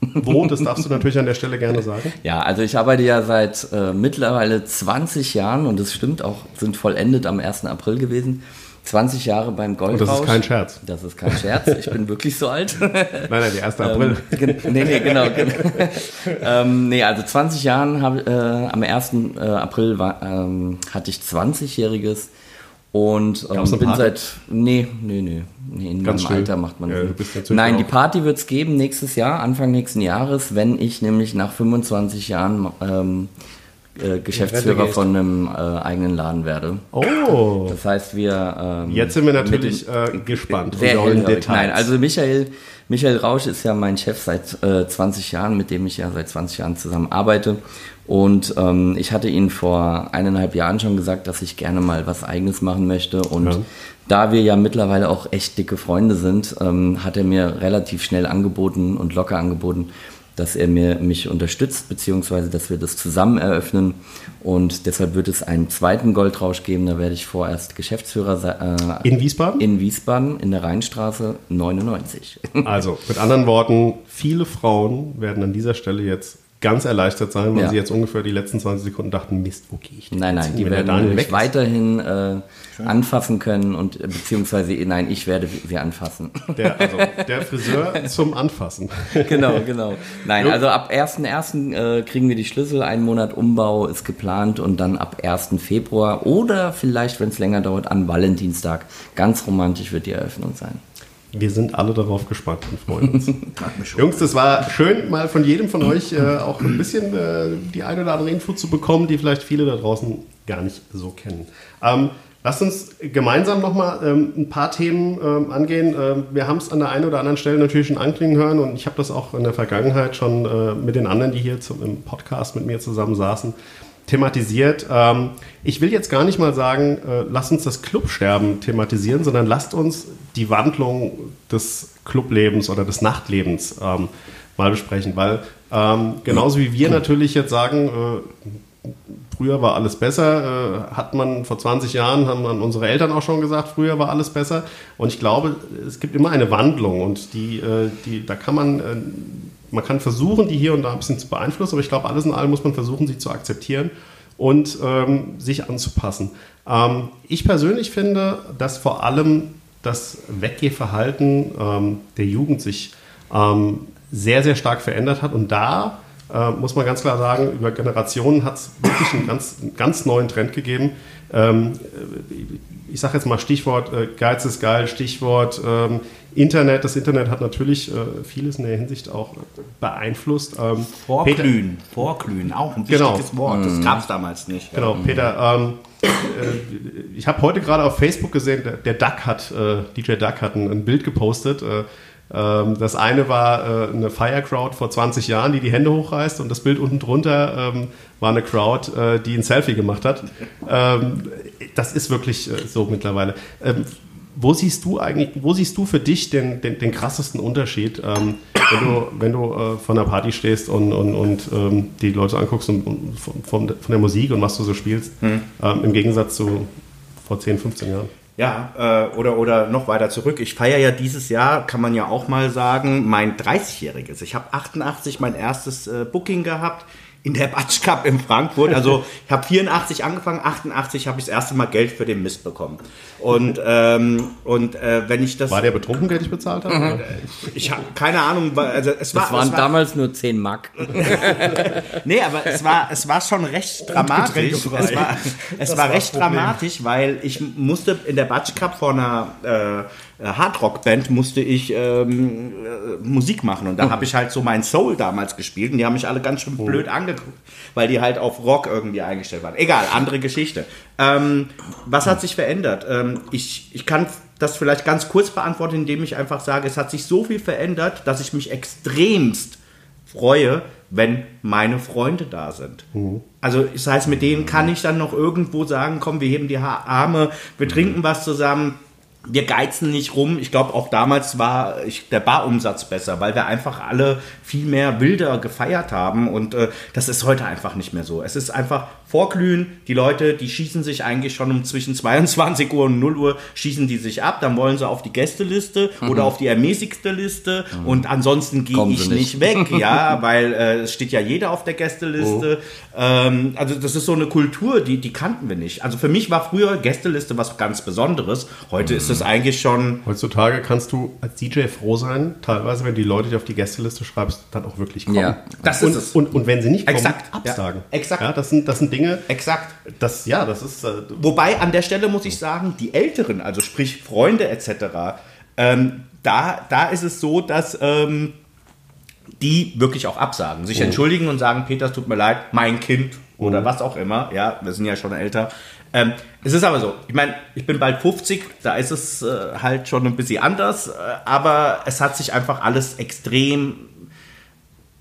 Wo, das darfst du natürlich an der Stelle gerne sagen. Ja, also ich arbeite ja seit äh, mittlerweile 20 Jahren und es stimmt auch, sind vollendet am 1. April gewesen. 20 Jahre beim Goldrausch. Und das ist kein Scherz. Das ist kein Scherz, ich bin wirklich so alt. Nein, nein, der 1. April. Gen- nee, nee, genau. genau. ähm, nee, also 20 Jahren habe äh, am 1. Äh, April war, ähm, hatte ich 20-jähriges und ähm, bin seit nee, nee, nee, nee in Ganz meinem still. Alter macht man Ja, Nein, die Party wird es geben nächstes Jahr, Anfang nächsten Jahres, wenn ich nämlich nach 25 Jahren ähm, äh, Geschäftsführer von einem äh, eigenen Laden werde. Oh, Das heißt, wir. Ähm, jetzt sind wir natürlich den- äh, gespannt. Sehr und. Details. Nein, also Michael, Michael Rausch ist ja mein Chef seit äh, 20 Jahren, mit dem ich ja seit 20 Jahren zusammen arbeite. Und ähm, ich hatte ihn vor eineinhalb Jahren schon gesagt, dass ich gerne mal was Eigenes machen möchte. Und Ja. da wir ja mittlerweile auch echt dicke Freunde sind, ähm, hat er mir relativ schnell angeboten und locker angeboten, dass er mir mich unterstützt, beziehungsweise dass wir das zusammen eröffnen. Und deshalb wird es einen zweiten Goldrausch geben. Da werde ich vorerst Geschäftsführer sein. Äh, in Wiesbaden? in Wiesbaden in der Rheinstraße 99. Also, mit anderen Worten, viele Frauen werden an dieser Stelle jetzt ganz erleichtert sein, weil Ja. sie jetzt ungefähr die letzten 20 Sekunden dachten, Mist, wo gehe ich denn Nein, nein, die wenn werden Daniel mich weiterhin äh, anfassen können und äh, beziehungsweise nein, ich werde sie anfassen. Der, also, der Friseur zum Anfassen. genau, genau. Nein, also ab 1.1. Äh, kriegen wir die Schlüssel, ein Monat Umbau ist geplant und dann ab 1. Februar oder vielleicht, wenn es länger dauert, an Valentinstag. Ganz romantisch wird die Eröffnung sein. Wir sind alle darauf gespannt und freuen uns. Jungs, das war schön, mal von jedem von euch äh, auch ein bisschen äh, die eine oder andere Info zu bekommen, die vielleicht viele da draußen gar nicht so kennen. Ähm, lasst uns gemeinsam nochmal ähm, ein paar Themen ähm, angehen. Ähm, wir haben es an der einen oder anderen Stelle natürlich schon anklingen hören und ich habe das auch in der Vergangenheit schon äh, mit den anderen, die hier zum, im Podcast mit mir zusammen saßen, thematisiert. Ähm, ich will jetzt gar nicht mal sagen, äh, lasst uns das Clubsterben thematisieren, sondern lasst uns die Wandlung des Clublebens oder des Nachtlebens ähm, mal besprechen, weil ähm, genauso wie wir natürlich jetzt sagen, äh, früher war alles besser, äh, hat man vor 20 Jahren, haben dann unsere Eltern auch schon gesagt, früher war alles besser. Und ich glaube, es gibt immer eine Wandlung und die, äh, die, da kann man, äh, man kann versuchen, die hier und da ein bisschen zu beeinflussen, aber ich glaube, alles in allem muss man versuchen, sie zu akzeptieren und ähm, sich anzupassen. Ähm, ich persönlich finde, dass vor allem das Weggehverhalten ähm, der Jugend sich ähm, sehr, sehr stark verändert hat und da äh, muss man ganz klar sagen, über Generationen hat es wirklich einen ganz, einen ganz neuen Trend gegeben. Ähm, ich sage jetzt mal Stichwort äh, Geiz ist geil, Stichwort ähm, Internet. Das Internet hat natürlich äh, vieles in der Hinsicht auch beeinflusst. Ähm, Peter, Vorglühen, Vorglühen, auch ein Genau. wichtiges Wort. Das gab es damals nicht. Genau, Peter. Ähm, äh, ich habe heute gerade auf Facebook gesehen, der, der Duck hat, äh, DJ Duck hat ein, ein Bild gepostet. Äh, ähm, das eine war äh, eine Fire Crowd vor 20 Jahren, die die Hände hochreißt, und das Bild unten drunter ähm, war eine Crowd, äh, die ein Selfie gemacht hat. Ähm, das ist wirklich äh, so mittlerweile. Wo siehst du eigentlich, wo siehst du für dich den, den, den krassesten Unterschied, wenn du, wenn du von einer Party stehst und, und, und die Leute anguckst und, und von, von, der Musik und was du so spielst, ähm, im Gegensatz zu vor 10, 15 Jahren? Ja, äh, oder, oder noch weiter zurück. Ich feiere ja dieses Jahr, kann man ja auch mal sagen, mein 30-jähriges. Ich habe 88 mein erstes äh, Booking gehabt in der Batsch Cup in Frankfurt. Also ich habe 84 angefangen, 88 habe ich das erste Mal Geld für den Mist bekommen. Und, ähm, und äh, wenn ich das... War der betrunken, der dich bezahlt hat? oder? ich habe keine Ahnung, weil- also es war... Das waren es war, damals nur 10 Mark. Nee, aber es war, es war schon recht dramatisch. Es war, es war recht dramatisch, weil ich musste in der Batsch Cup vor einer äh, Hardrock-Band musste ich ähm, äh, Musik machen und da habe ich halt so mein Soul damals gespielt und die haben mich alle ganz schön blöd angeguckt, weil die halt auf Rock irgendwie eingestellt waren. Egal, andere Geschichte. Ähm, was hat sich verändert? Ähm, ich, ich kann das vielleicht ganz kurz beantworten, indem ich einfach sage, es hat sich so viel verändert, dass ich mich extremst freue, wenn meine Freunde da sind. Also das heißt, mit denen kann ich dann noch irgendwo sagen, komm, wir heben die Arme, wir trinken was zusammen, wir geizen nicht rum. Ich glaube, auch damals war ich, der Barumsatz besser, weil wir einfach alle viel mehr wilder gefeiert haben und äh, das ist heute einfach nicht mehr so. Es ist einfach vorglühen, die Leute, die schießen sich eigentlich schon um zwischen 22 Uhr und 0 Uhr, schießen die sich ab, dann wollen sie auf die Gästeliste oder auf die ermäßigste Liste und ansonsten gehe ich nicht nicht. weg, ja, weil äh, es steht ja jeder auf der Gästeliste. Ähm, also das ist so eine Kultur, die, die kannten wir nicht. Also für mich war früher Gästeliste was ganz Besonderes. Heute ist es eigentlich schon Heutzutage kannst du als DJ froh sein, teilweise, wenn die Leute, die auf die Gästeliste schreibst, dann auch wirklich kommen. Ja, das und, ist es. Und, und wenn sie nicht kommen, Exakt, ja. absagen. Exakt. Ja, das, sind, das sind Dinge, exakt. das, ja, das ist, äh, Wobei an der Stelle muss ich sagen, die Älteren, also sprich Freunde etc., ähm, da, da ist es so, dass ähm, die wirklich auch absagen, sich entschuldigen und sagen, Peter, es tut mir leid, mein Kind oder was auch immer. Ja, wir sind ja schon älter. Ähm, es ist aber so, ich meine, ich bin bald 50, da ist es äh, halt schon ein bisschen anders, äh, aber es hat sich einfach alles extrem.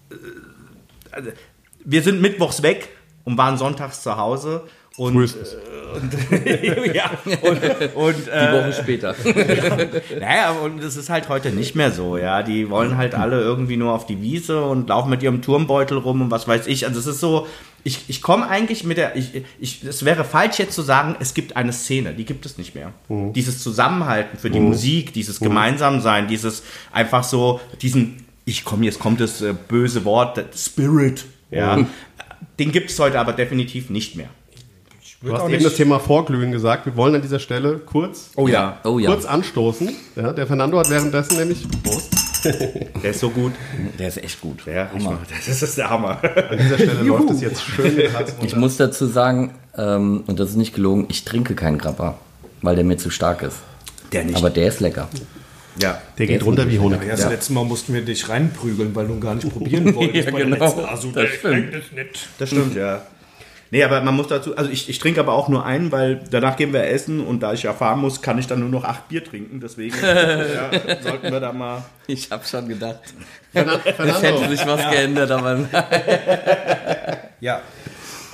Äh, also, wir sind mittwochs weg und waren sonntags zu Hause. Und, Frühestens. äh, und, ja, und, und Die äh, Woche später. naja, und es ist halt heute nicht mehr so, ja. Die wollen halt alle irgendwie nur auf die Wiese und laufen mit ihrem Turmbeutel rum und was weiß ich. Also es ist so, ich, ich komme eigentlich mit der, ich, ich, es wäre falsch jetzt zu sagen, es gibt eine Szene, die gibt es nicht mehr. Dieses Zusammenhalten für die Musik, dieses Gemeinsamsein, dieses einfach so, diesen, ich komme, jetzt kommt das äh, böse Wort, das Spirit, ja. Den gibt es heute aber definitiv nicht mehr. Du hast eben das Thema Vorglühen gesagt. Wir wollen an dieser Stelle kurz, Oh ja, Oh ja. kurz anstoßen. Ja, der Fernando hat währenddessen nämlich Prost. der ist so gut. Der ist echt gut. Ja, ich mach, das ist der Hammer. An dieser Stelle läuft es jetzt schön. Ich muss dazu sagen, ähm, und das ist nicht gelogen, ich trinke keinen Grappa, weil der mir zu stark ist. Der nicht. Aber der ist lecker. Ja. Der geht runter wie Honig. Ja, das letzte Mal mussten wir dich reinprügeln, weil du gar nicht probieren wolltest. Ja, der genau. letzten Asu. Das stimmt. Das stimmt, ja. Nee, aber man muss dazu, also ich, ich trinke aber auch nur einen, weil danach gehen wir essen und da ich ja fahren muss, kann ich dann nur noch acht Bier trinken. Deswegen ja, sollten wir da mal. Ich habe schon gedacht, es hätte sich was geändert, aber Ja.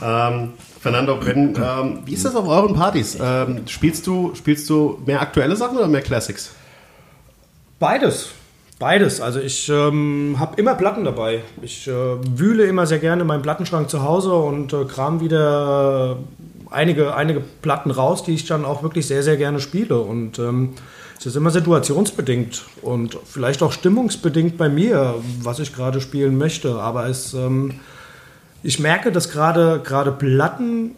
ähm, Fernando wenn, ähm, wie ist das auf euren Partys? Ähm, spielst, du, spielst du mehr aktuelle Sachen oder mehr Classics? Beides. Beides. Also ich ähm, habe immer Platten dabei. Ich äh, wühle immer sehr gerne in meinem Plattenschrank zu Hause und äh, kram wieder einige, einige Platten raus, die ich dann auch wirklich sehr, sehr gerne spiele. Und ähm, es ist immer situationsbedingt und vielleicht auch stimmungsbedingt bei mir, was ich gerade spielen möchte. Aber es, ähm, ich merke, dass gerade gerade Platten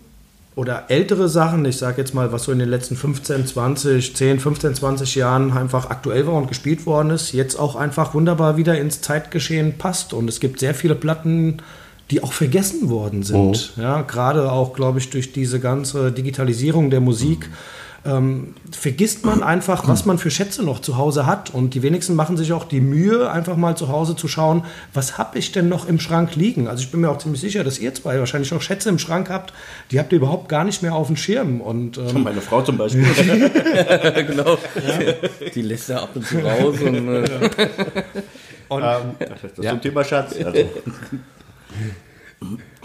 oder ältere Sachen, ich sage jetzt mal, was so in den letzten 15, 20, 10, 15, 20 Jahren einfach aktuell war und gespielt worden ist, jetzt auch einfach wunderbar wieder ins Zeitgeschehen passt. Und es gibt sehr viele Platten, die auch vergessen worden sind. Ja, gerade auch, glaube ich, durch diese ganze Digitalisierung der Musik. Ähm, vergisst man einfach, was man für Schätze noch zu Hause hat. Und die wenigsten machen sich auch die Mühe, einfach mal zu Hause zu schauen, was habe ich denn noch im Schrank liegen. Also ich bin mir auch ziemlich sicher, dass ihr zwei wahrscheinlich noch Schätze im Schrank habt, die habt ihr überhaupt gar nicht mehr auf dem Schirm. Und ähm, Meine Frau zum Beispiel. genau. Die lässt er ab und zu raus. Und, äh, Das zum Thema Schatz. Also,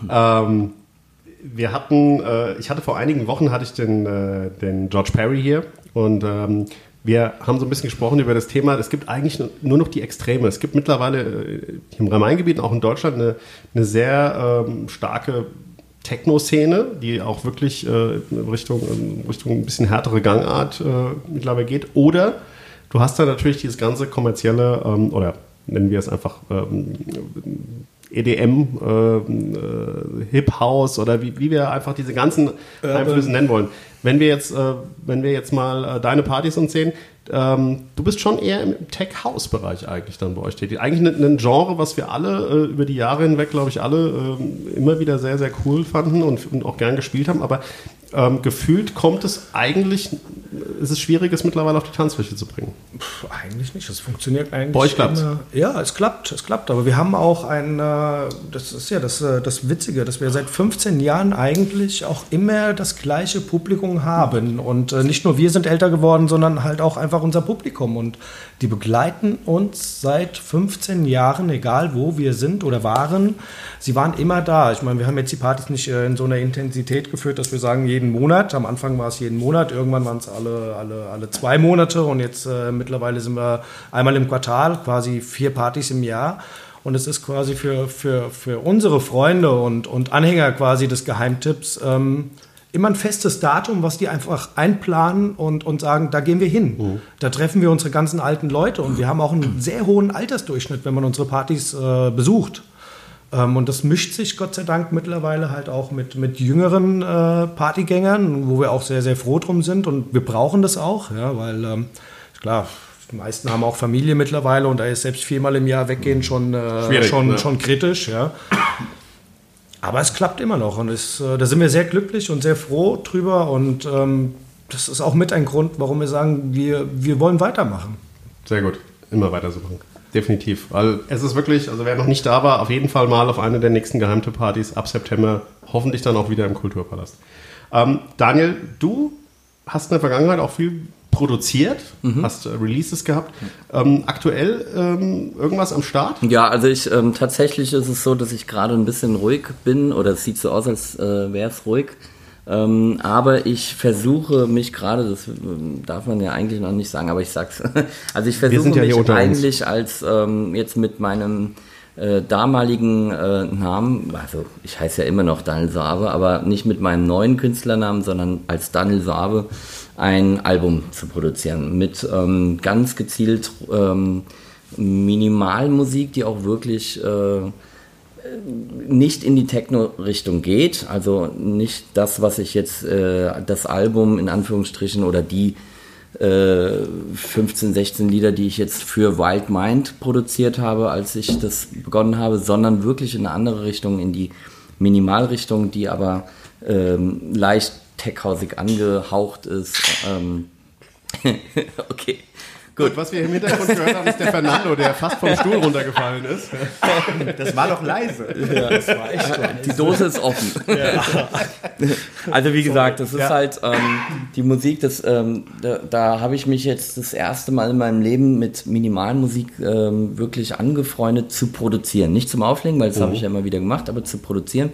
Ähm, wir hatten, äh, ich hatte vor einigen Wochen hatte ich den, äh, den George Perry hier und ähm, wir haben so ein bisschen gesprochen über das Thema. Es gibt eigentlich nur- noch die Extreme. Es gibt mittlerweile äh, im Rhein-Main-Gebiet und auch in Deutschland eine, eine sehr ähm, starke Techno-Szene, die auch wirklich äh, Richtung, in Richtung ein bisschen härtere Gangart äh, mittlerweile geht. Oder du hast da natürlich dieses ganze kommerzielle, ähm, oder nennen wir es einfach ähm, EDM, ähm, äh, Hip House oder wie, wie wir einfach diese ganzen Einflüsse nennen wollen. Wenn wir jetzt, äh, wenn wir jetzt mal äh, deine Partys uns sehen, ähm, du bist schon eher im Tech-House-Bereich eigentlich dann bei euch tätig. Eigentlich ein, ein Genre, was wir alle äh, über die Jahre hinweg, glaube ich, alle ähm, immer wieder sehr, sehr cool fanden und, und auch gern gespielt haben. Aber ähm, gefühlt kommt es eigentlich, ist es schwierig, es mittlerweile auf die Tanzfläche zu bringen. Puh, eigentlich nicht. Das funktioniert eigentlich. Bei euch klappt's? immer- Ja, es klappt, es klappt. Aber wir haben auch ein, äh, das ist ja das, äh, das Witzige, dass wir seit 15 Jahren eigentlich auch immer das gleiche Publikum haben. Und äh, nicht nur wir sind älter geworden, sondern halt auch einfach unser Publikum. Und die begleiten uns seit 15 Jahren, egal wo wir sind oder waren. Sie waren immer da. Ich meine, wir haben jetzt die Partys nicht äh, in so einer Intensität geführt, dass wir sagen, jeden Monat. Am Anfang war es jeden Monat, irgendwann waren es alle, alle, alle zwei Monate und jetzt äh, mittlerweile sind wir einmal im Quartal, quasi vier Partys im Jahr. Und es ist quasi für, für, für unsere Freunde und, und Anhänger quasi des Geheimtipps ähm, immer ein festes Datum, was die einfach einplanen und, und sagen, da gehen wir hin. Da treffen wir unsere ganzen alten Leute und wir haben auch einen sehr hohen Altersdurchschnitt, wenn man unsere Partys äh, besucht. Ähm, und das mischt sich Gott sei Dank mittlerweile halt auch mit, mit jüngeren äh, Partygängern, wo wir auch sehr, sehr froh drum sind. Und wir brauchen das auch, ja, weil ähm, klar, die meisten haben auch Familie mittlerweile und da ist selbst viermal im Jahr weggehen schon, äh, schon, ja. schon kritisch. Ja. Aber es klappt immer noch und es, äh, da sind wir sehr glücklich und sehr froh drüber. Und ähm, das ist auch mit ein Grund, warum wir sagen, wir, wir wollen weitermachen. Sehr gut. Immer weiter so machen. Definitiv. Weil es ist wirklich, also wer noch nicht da war, auf jeden Fall mal auf eine der nächsten Geheimtipp-Partys ab September, hoffentlich dann auch wieder im Kulturpalast. Ähm, Daniel, du hast in der Vergangenheit auch viel produziert, hast äh, Releases gehabt. Ähm, aktuell ähm, irgendwas am Start? Ja, also ich ähm, tatsächlich ist es so, dass ich gerade ein bisschen ruhig bin oder es sieht so aus, als äh, wäre es ruhig. Ähm, aber ich versuche mich gerade, das ähm, darf man ja eigentlich noch nicht sagen, aber ich sag's. Also ich versuche ja mich eigentlich als ähm, jetzt mit meinem äh, damaligen äh, Namen, also ich heiße ja immer noch Daniel Sabe, aber nicht mit meinem neuen Künstlernamen, sondern als Daniel Sabe ein Album zu produzieren mit ähm, ganz gezielt ähm, Minimalmusik, die auch wirklich äh, nicht in die Techno-Richtung geht, also nicht das, was ich jetzt, äh, das Album in Anführungsstrichen oder die äh, 15, 16 Lieder, die ich jetzt für Wild Mind produziert habe, als ich das begonnen habe, sondern wirklich in eine andere Richtung, in die Minimalrichtung, die aber ähm, leicht techhausig angehaucht ist. Ähm, okay. Gut, was wir im Hintergrund gehört haben, ist der Fernando, der fast vom Stuhl runtergefallen ist. Das war doch leise. Die Dose ist offen. Also wie gesagt, das ist halt ähm, die Musik, das, ähm, da, da habe ich mich jetzt das erste Mal in meinem Leben mit Minimalmusik ähm, wirklich angefreundet zu produzieren. Nicht zum Auflegen, weil das habe ich ja immer wieder gemacht, aber zu produzieren.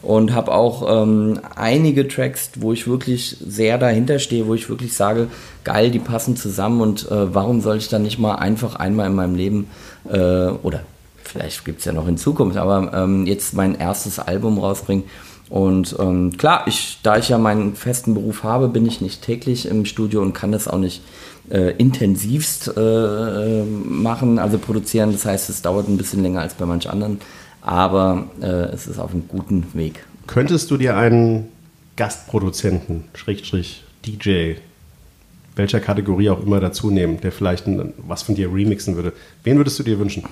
Und habe auch ähm, einige Tracks, wo ich wirklich sehr dahinter stehe, wo ich wirklich sage, geil, die passen zusammen und äh, warum soll ich dann nicht mal einfach einmal in meinem Leben äh, oder vielleicht gibt es ja noch in Zukunft, aber ähm, jetzt mein erstes Album rausbringen. Und ähm, klar, ich, da ich ja meinen festen Beruf habe, bin ich nicht täglich im Studio und kann das auch nicht äh, intensivst äh, äh, machen, also produzieren. Das heißt, es dauert ein bisschen länger als bei manch anderen, aber äh, es ist auf einem guten Weg. Könntest du dir einen Gastproduzenten, Schrägstrich DJ, welcher Kategorie auch immer dazu nehmen, der vielleicht was von dir remixen würde? Wen würdest du dir wünschen?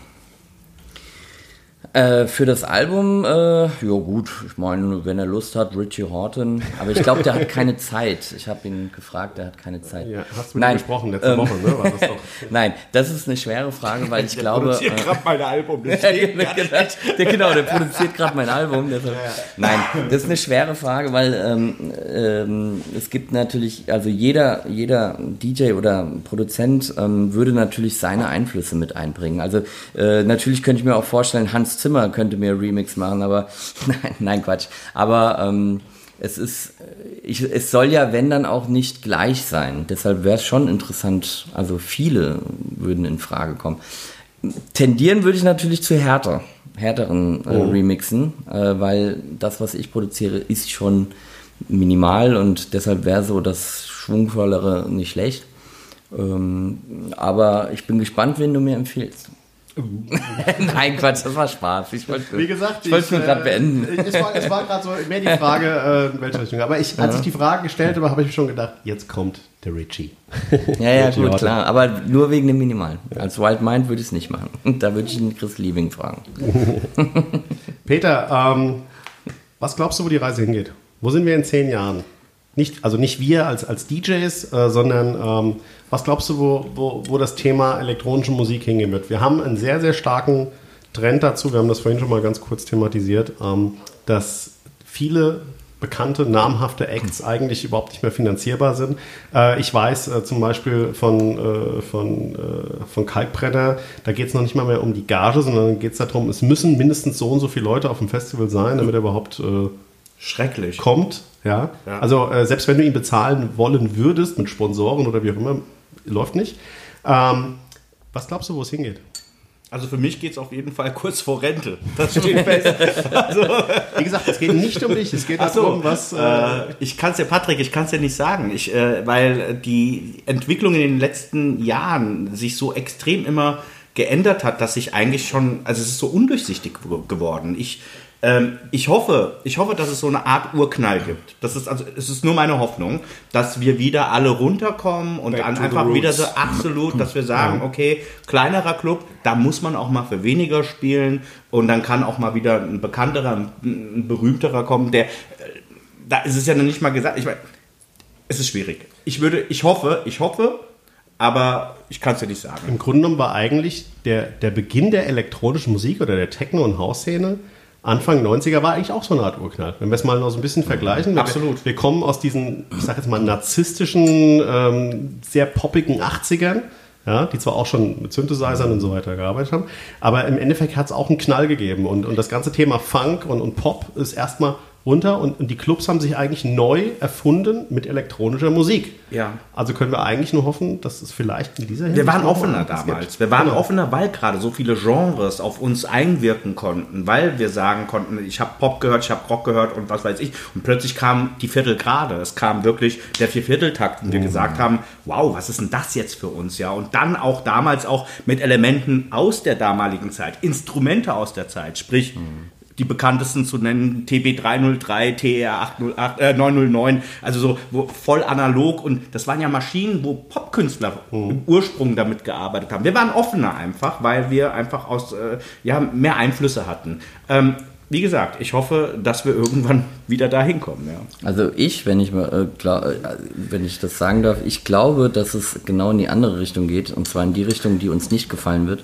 Äh, für das Album, äh, ja gut, ich meine, wenn er Lust hat, Richie Horton. Aber ich glaube, der hat keine Zeit. Ich habe ihn gefragt, der hat keine Zeit. Ja, hast du mit ihm gesprochen letzte ähm, Woche, ne? War das doch. Nein, das ist eine schwere Frage, weil ich glaube. äh, gerade mein Album. Ja, genau, der, genau, der produziert gerade mein Album. Deshalb. Nein, das ist eine schwere Frage, weil ähm, ähm, es gibt natürlich, also jeder, jeder DJ oder Produzent ähm, würde natürlich seine Einflüsse mit einbringen. Also äh, natürlich könnte ich mir auch vorstellen, Hans Zimmer könnte mir Remix machen, aber nein, nein Quatsch. Aber ähm, es ist, ich, es soll ja, wenn dann auch nicht gleich sein. Deshalb wäre es schon interessant. Also viele würden in Frage kommen. Tendieren würde ich natürlich zu härter, härteren äh, Remixen, äh, weil das, was ich produziere, ist schon minimal und deshalb wäre so das Schwungvollere nicht schlecht. Ähm, aber ich bin gespannt, wen du mir empfiehlst. Nein, Quatsch, das war Spaß. Ich wollte Wie gesagt, ich wollte es nur äh, gerade beenden. Es war, war gerade so mehr die Frage, äh, in welche Richtung. Aber ich, als ich die Frage gestellt habe, habe ich mir schon gedacht, jetzt kommt der Richie. Ja, ja, Richie gut, Horton. klar. Aber nur wegen dem Minimal. Als Wild Mind würde ich es nicht machen. Da würde ich den Chris Liebing fragen. Peter, ähm, was glaubst du, wo die Reise hingeht? Wo sind wir in zehn Jahren? Nicht, also nicht wir als, als DJs, äh, sondern ähm, was glaubst du, wo, wo, wo das Thema elektronische Musik hingehen wird? Wir haben einen sehr, sehr starken Trend dazu, wir haben das vorhin schon mal ganz kurz thematisiert, ähm, dass viele bekannte, namhafte Acts eigentlich überhaupt nicht mehr finanzierbar sind. Äh, ich weiß äh, zum Beispiel von, äh, von, äh, von Kalkbrenner, da geht es noch nicht mal mehr um die Gage, sondern geht es darum, es müssen mindestens so und so viele Leute auf dem Festival sein, damit er überhaupt äh, Schrecklich. kommt. Ja? Ja. Also äh, selbst wenn du ihn bezahlen wollen würdest mit Sponsoren oder wie auch immer, läuft nicht. Ähm, was glaubst du, wo es hingeht? Also für mich geht es auf jeden Fall kurz vor Rente. Das steht fest. Wie gesagt, es geht nicht um dich, es geht so, darum, was. Äh, ich kann es ja, Patrick, ich kann es ja nicht sagen, ich, äh, weil die Entwicklung in den letzten Jahren sich so extrem immer geändert hat, dass sich eigentlich schon, also es ist so undurchsichtig ge- geworden. Ich, ähm, ich hoffe, ich hoffe, dass es so eine Art Urknall gibt. Das ist also, es ist nur meine Hoffnung, dass wir wieder alle runterkommen und Back dann einfach wieder so absolut, dass wir sagen, okay, kleinerer Club, da muss man auch mal für weniger spielen und dann kann auch mal wieder ein bekannterer, ein, berühmterer kommen, der, äh, da ist es ja noch nicht mal gesagt, ich meine, es ist schwierig. Ich würde, ich hoffe, ich hoffe, aber ich kann es dir nicht sagen. Im Grunde genommen war eigentlich der, der Beginn der elektronischen Musik oder der Techno- und House-Szene Anfang 90er war eigentlich auch so eine Art Urknall. Wenn wir es mal noch so ein bisschen vergleichen. weil Absolut. Wir, wir kommen aus diesen, ich sag jetzt mal, narzisstischen, ähm, sehr poppigen 80ern, ja, die zwar auch schon mit Synthesizern und so weiter gearbeitet haben, aber im Endeffekt hat es auch einen Knall gegeben. Und, und das ganze Thema Funk und, und Pop ist erstmal runter und, und die Clubs haben sich eigentlich neu erfunden mit elektronischer Musik. Ja. Also können wir eigentlich nur hoffen, dass es vielleicht in dieser Wir Hinsicht waren noch offener damals. gibt. Wir waren Genau. offener, weil gerade so viele Genres auf uns einwirken konnten, weil wir sagen konnten, ich habe Pop gehört, ich habe Rock gehört und was weiß ich. Und plötzlich kam die Viertelgrade. Es kam wirklich der Viervierteltakt und wir gesagt haben, wow, was ist denn das jetzt für uns? Ja, und dann auch damals auch mit Elementen aus der damaligen Zeit, Instrumente aus der Zeit, sprich die bekanntesten zu nennen, TB303, TR808, äh, 909, also so wo, voll analog und das waren ja Maschinen, wo Popkünstler im Ursprung damit gearbeitet haben. Wir waren offener einfach, weil wir einfach aus, äh, ja, mehr Einflüsse hatten. Ähm, wie gesagt, ich hoffe, dass wir irgendwann wieder dahin kommen. Ja. Also ich, wenn ich mal, äh, glaub, äh, wenn ich das sagen darf, ich glaube, dass es genau in die andere Richtung geht und zwar in die Richtung, die uns nicht gefallen wird,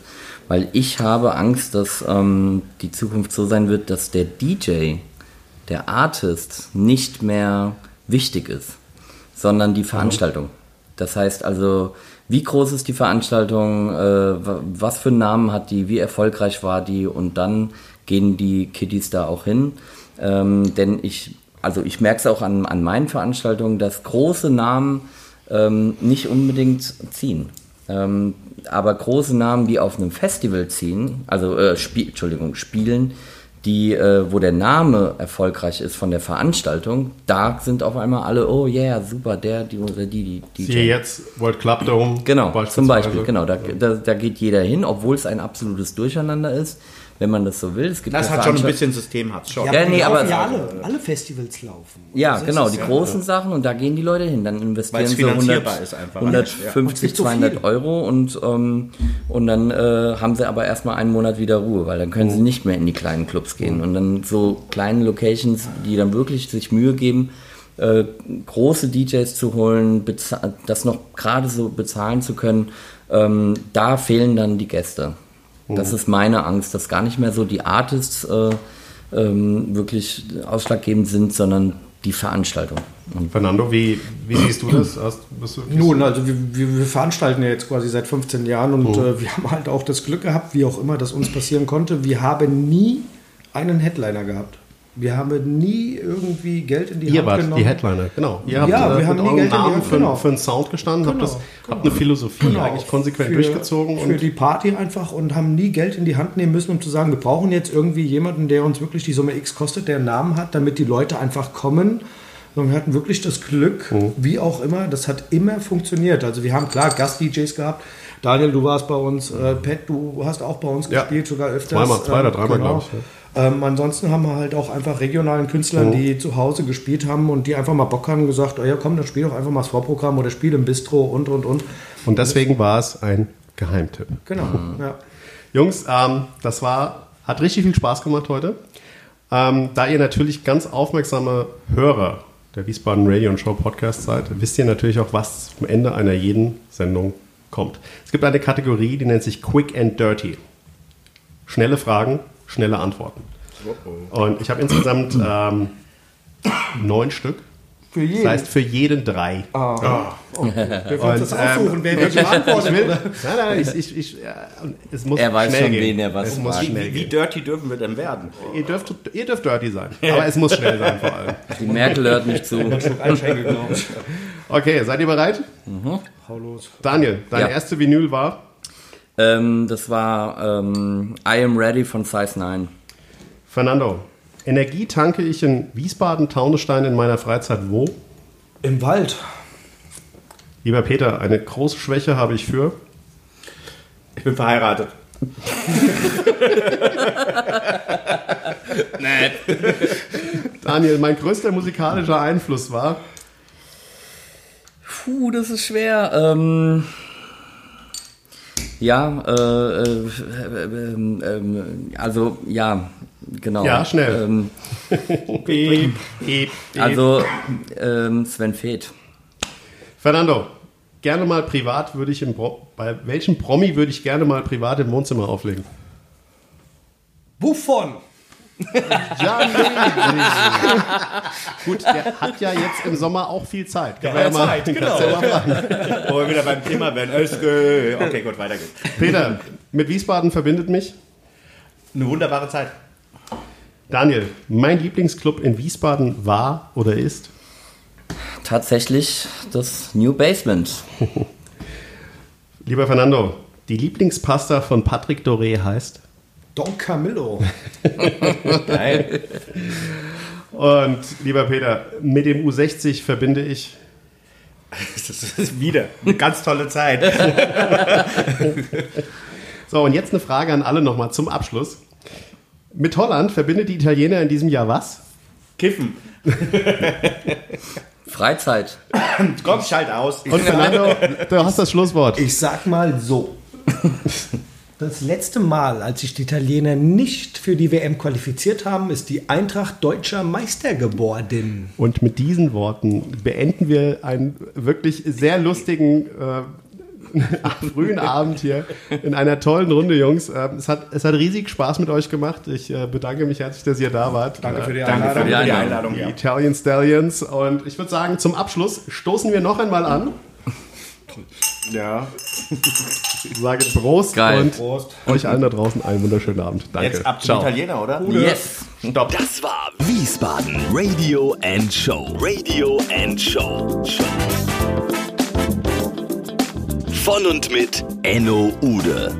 weil ich habe Angst, dass ähm, die Zukunft so sein wird, dass der DJ, der Artist nicht mehr wichtig ist, sondern die Veranstaltung. Das heißt also, wie groß ist die Veranstaltung, äh, wa- was für einen Namen hat die, wie erfolgreich war die und dann gehen die Kiddies da auch hin. Ähm, denn ich, also ich merke es auch an, an meinen Veranstaltungen, dass große Namen ähm, nicht unbedingt ziehen. Ähm, aber große Namen, die auf einem Festival ziehen, also äh, Spie Entschuldigung, spielen, die, äh, wo der Name erfolgreich ist von der Veranstaltung, da sind auf einmal alle, oh yeah, super, der, die oder die, die, Siehe jetzt World Club Dome. Genau, zum. Beispiel, genau. Da, da, da geht jeder hin, obwohl es ein absolutes Durcheinander ist, wenn man das so will. Es gibt Das ja hat schon ein bisschen System, hat's schon. Ja, nee, die aber- ja alle, alle Festivals laufen. Ja, genau, die ja. großen Sachen und da gehen die Leute hin. Dann investieren sie 100, finanzierbar ist einfach. 150, nicht so 200 viel. Euro und, ähm, und dann äh, haben sie aber erstmal einen Monat wieder Ruhe, weil dann können sie nicht mehr in die kleinen Clubs gehen. Und dann so kleine Locations, die dann wirklich sich Mühe geben, äh, große DJs zu holen, das noch gerade so bezahlen zu können, ähm, da fehlen dann die Gäste. Das ist meine Angst, dass gar nicht mehr so die Artists äh, ähm, wirklich ausschlaggebend sind, sondern die Veranstaltung. Und Fernando, wie, wie siehst du das? Hast, du, Nun, also wir, wir, wir veranstalten ja jetzt quasi seit 15 Jahren und Oh. äh, wir haben halt auch das Glück gehabt, wie auch immer das uns passieren konnte. Wir haben nie einen Headliner gehabt. Wir haben nie irgendwie Geld in die Ihr Hand wart genommen. die Headliner, genau. Ihr habt Ja, äh, wir haben mit nie Geld in die Namen Hand, für, genau. für einen Sound gestanden, habt, Genau, das, genau. habt eine Philosophie Genau, eigentlich konsequent für, durchgezogen. Für Und die Party einfach und haben nie Geld in die Hand nehmen müssen, um zu sagen, wir brauchen jetzt irgendwie jemanden, der uns wirklich die Summe X kostet, der einen Namen hat, damit die Leute einfach kommen. Und wir hatten wirklich das Glück, Mhm. wie auch immer, das hat immer funktioniert. Also wir haben klar Gast-DJs gehabt. Daniel, du warst bei uns, äh, Pat, du hast auch bei uns Ja. gespielt, sogar öfters. Zweimal, zwei oder Ähm, dreimal, glaub ich, Ähm, ansonsten haben wir halt auch einfach regionalen Künstlern, Mhm. die zu Hause gespielt haben und die einfach mal Bock haben, gesagt, oh ja komm, dann spiel doch einfach mal das Vorprogramm oder spiel im Bistro und, und, und. und deswegen war es ein Geheimtipp. Genau, ja. Jungs, ähm, das war, hat richtig viel Spaß gemacht heute. Ähm, da ihr natürlich ganz aufmerksame Hörer der Wiesbaden Radio und Show Podcast seid, wisst ihr natürlich auch, was am Ende einer jeden Sendung kommt. Es gibt eine Kategorie, die nennt sich Quick and Dirty. Schnelle Fragen, schnelle Antworten. Und ich habe insgesamt ähm, neun Stück. Für jeden. Das heißt, für jeden drei. Wir wollen das Und, aussuchen, ähm, wer welche Ich beantwortet. will, nein, nein, ich, ich, ich, ja, und es muss Er weiß schnell schon, gehen. wen er was es muss schnell Wie gehen. dirty dürfen wir denn werden? Ihr dürft, ihr dürft dirty sein, aber es muss schnell sein vor allem. die Merkel hört nicht zu. Okay, seid ihr bereit? Hau los. Daniel, deine Ja. erste Vinyl war Ähm, das war ähm, I Am Ready von Size 9. Fernando. Energie tanke ich in Wiesbaden-Taunusstein in meiner Freizeit wo? Im Wald. Lieber Peter, eine große Schwäche habe ich für. Ich bin verheiratet. Daniel, mein größter musikalischer Einfluss war. Puh, das ist schwer. Ähm, ja, äh, äh, äh, ähm, ähm, also ja, genau. Ja, schnell. Ähm, Piep, piep, piep. also ähm, Sven Feth. Fernando, gerne mal privat würde ich im Pro bei welchem Promi würde ich gerne mal privat im Wohnzimmer auflegen? Wovon? Ja, nee. Gut, der hat ja jetzt im Sommer auch viel Zeit. Kann man ja mal, Zeit, genau. ja. Wo wir wieder beim Thema werden. Okay, gut, weiter geht's. Peter, mit Wiesbaden verbindet mich. Eine wunderbare Zeit. Daniel, mein Lieblingsclub in Wiesbaden war oder ist? Tatsächlich das New Basement. Lieber Fernando, die Lieblingspasta von Patrick Doré heißt? Don Camillo. Geil. Und lieber Peter, mit dem U60 verbinde ich. Das ist wieder eine ganz tolle Zeit. So, und jetzt eine Frage an alle nochmal zum Abschluss. Mit Holland verbindet die Italiener in diesem Jahr was? Kiffen. Freizeit. Komm, schalt aus. Und Fernando, du hast das Schlusswort. Ich sag mal so. Das letzte Mal, als sich die Italiener nicht für die WM qualifiziert haben, ist die Eintracht deutscher Meister geworden. Und mit diesen Worten beenden wir einen wirklich sehr lustigen äh, frühen Abend hier in einer tollen Runde, Jungs. Äh, es, hat, es hat riesig Spaß mit euch gemacht. Ich äh, bedanke mich herzlich, dass ihr da wart. Danke für die Danke für Einladung. die Einladung. Einladung. Die Ja. Italian Stallions. Und ich würde sagen, zum Abschluss stoßen wir noch einmal an. ja. Sage Prost Geil. und Prost. euch allen da draußen einen wunderschönen Abend. Danke. Jetzt ab zum Ciao. Italiener, oder? Yes. Stopp. Das war Wiesbaden Radio and Show. Radio and Show. Show. Von und mit Enno Ude.